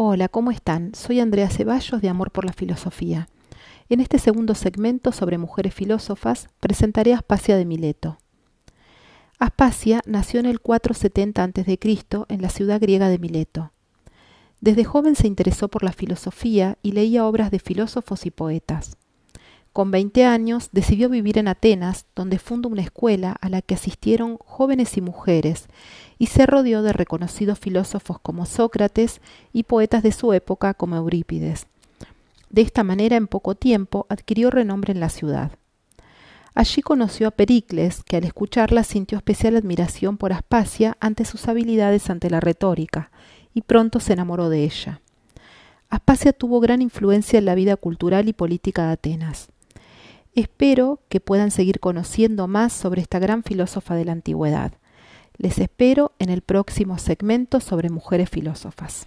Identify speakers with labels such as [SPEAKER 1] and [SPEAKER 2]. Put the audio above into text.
[SPEAKER 1] Hola, ¿cómo están? Soy Andrea Ceballos de Amor por la Filosofía. En este segundo segmento sobre mujeres filósofas presentaré a Aspasia de Mileto. Aspasia nació en el 470 a.C. en la ciudad griega de Mileto. Desde joven se interesó por la filosofía y leía obras de filósofos y poetas. Con 20 años decidió vivir en Atenas, donde fundó una escuela a la que asistieron jóvenes y mujeres, y se rodeó de reconocidos filósofos como Sócrates y poetas de su época como Eurípides. De esta manera, en poco tiempo, adquirió renombre en la ciudad. Allí conoció a Pericles, que al escucharla sintió especial admiración por Aspasia ante sus habilidades ante la retórica, y pronto se enamoró de ella. Aspasia tuvo gran influencia en la vida cultural y política de Atenas. Espero que puedan seguir conociendo más sobre esta gran filósofa de la antigüedad. Les espero en el próximo segmento sobre mujeres filósofas.